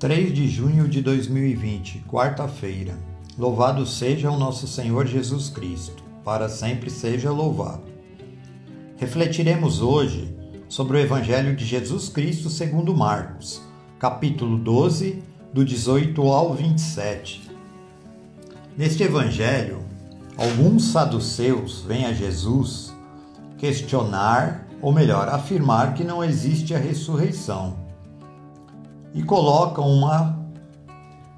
3 de junho de 2020, quarta-feira. Louvado seja o nosso Senhor Jesus Cristo, para sempre seja louvado. Refletiremos hoje sobre o Evangelho de Jesus Cristo segundo Marcos, capítulo 12, do 18 ao 27. Neste evangelho, alguns saduceus vêm a Jesus questionar, ou melhor, afirmar que não existe a ressurreição e colocam uma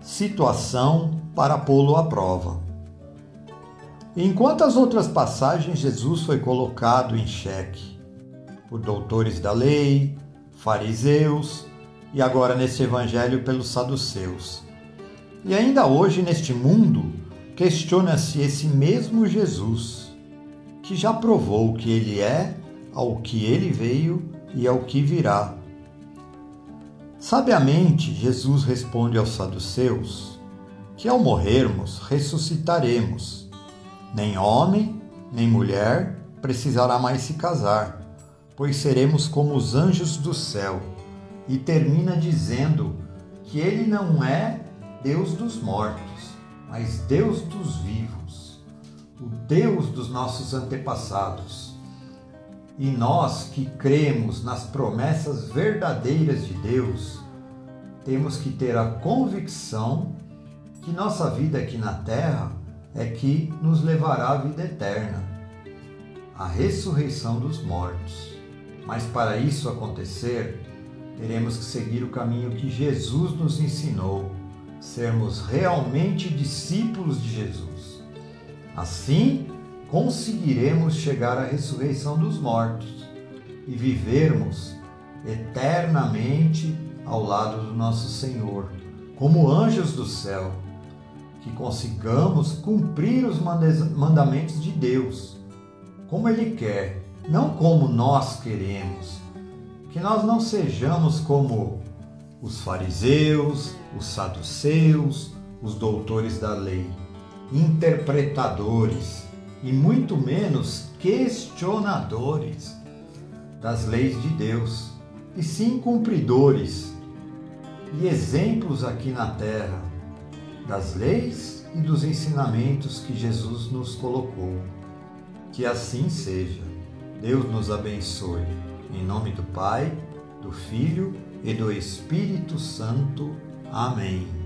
situação para pô-lo à prova. Enquanto as outras passagens, Jesus foi colocado em xeque por doutores da lei, fariseus e agora neste evangelho pelos saduceus. E ainda hoje neste mundo, questiona-se esse mesmo Jesus, que já provou que ele é, ao que ele veio e ao que virá. Sabiamente, Jesus responde aos saduceus que ao morrermos ressuscitaremos. Nem homem, nem mulher precisará mais se casar, pois seremos como os anjos do céu. E termina dizendo que ele não é Deus dos mortos, mas Deus dos vivos, o Deus dos nossos antepassados. E nós que cremos nas promessas verdadeiras de Deus, temos que ter a convicção que nossa vida aqui na terra é que nos levará à vida eterna, a ressurreição dos mortos. Mas para isso acontecer, teremos que seguir o caminho que Jesus nos ensinou sermos realmente discípulos de Jesus. Assim, conseguiremos chegar à ressurreição dos mortos e vivermos eternamente ao lado do nosso Senhor, como anjos do céu. Que consigamos cumprir os mandamentos de Deus, como Ele quer, não como nós queremos. Que nós não sejamos como os fariseus, os saduceus, os doutores da lei, interpretadores e muito menos questionadores das leis de Deus, e sim cumpridores e exemplos aqui na terra das leis e dos ensinamentos que Jesus nos colocou. Que assim seja. Deus nos abençoe. Em nome do Pai, do Filho e do Espírito Santo. Amém.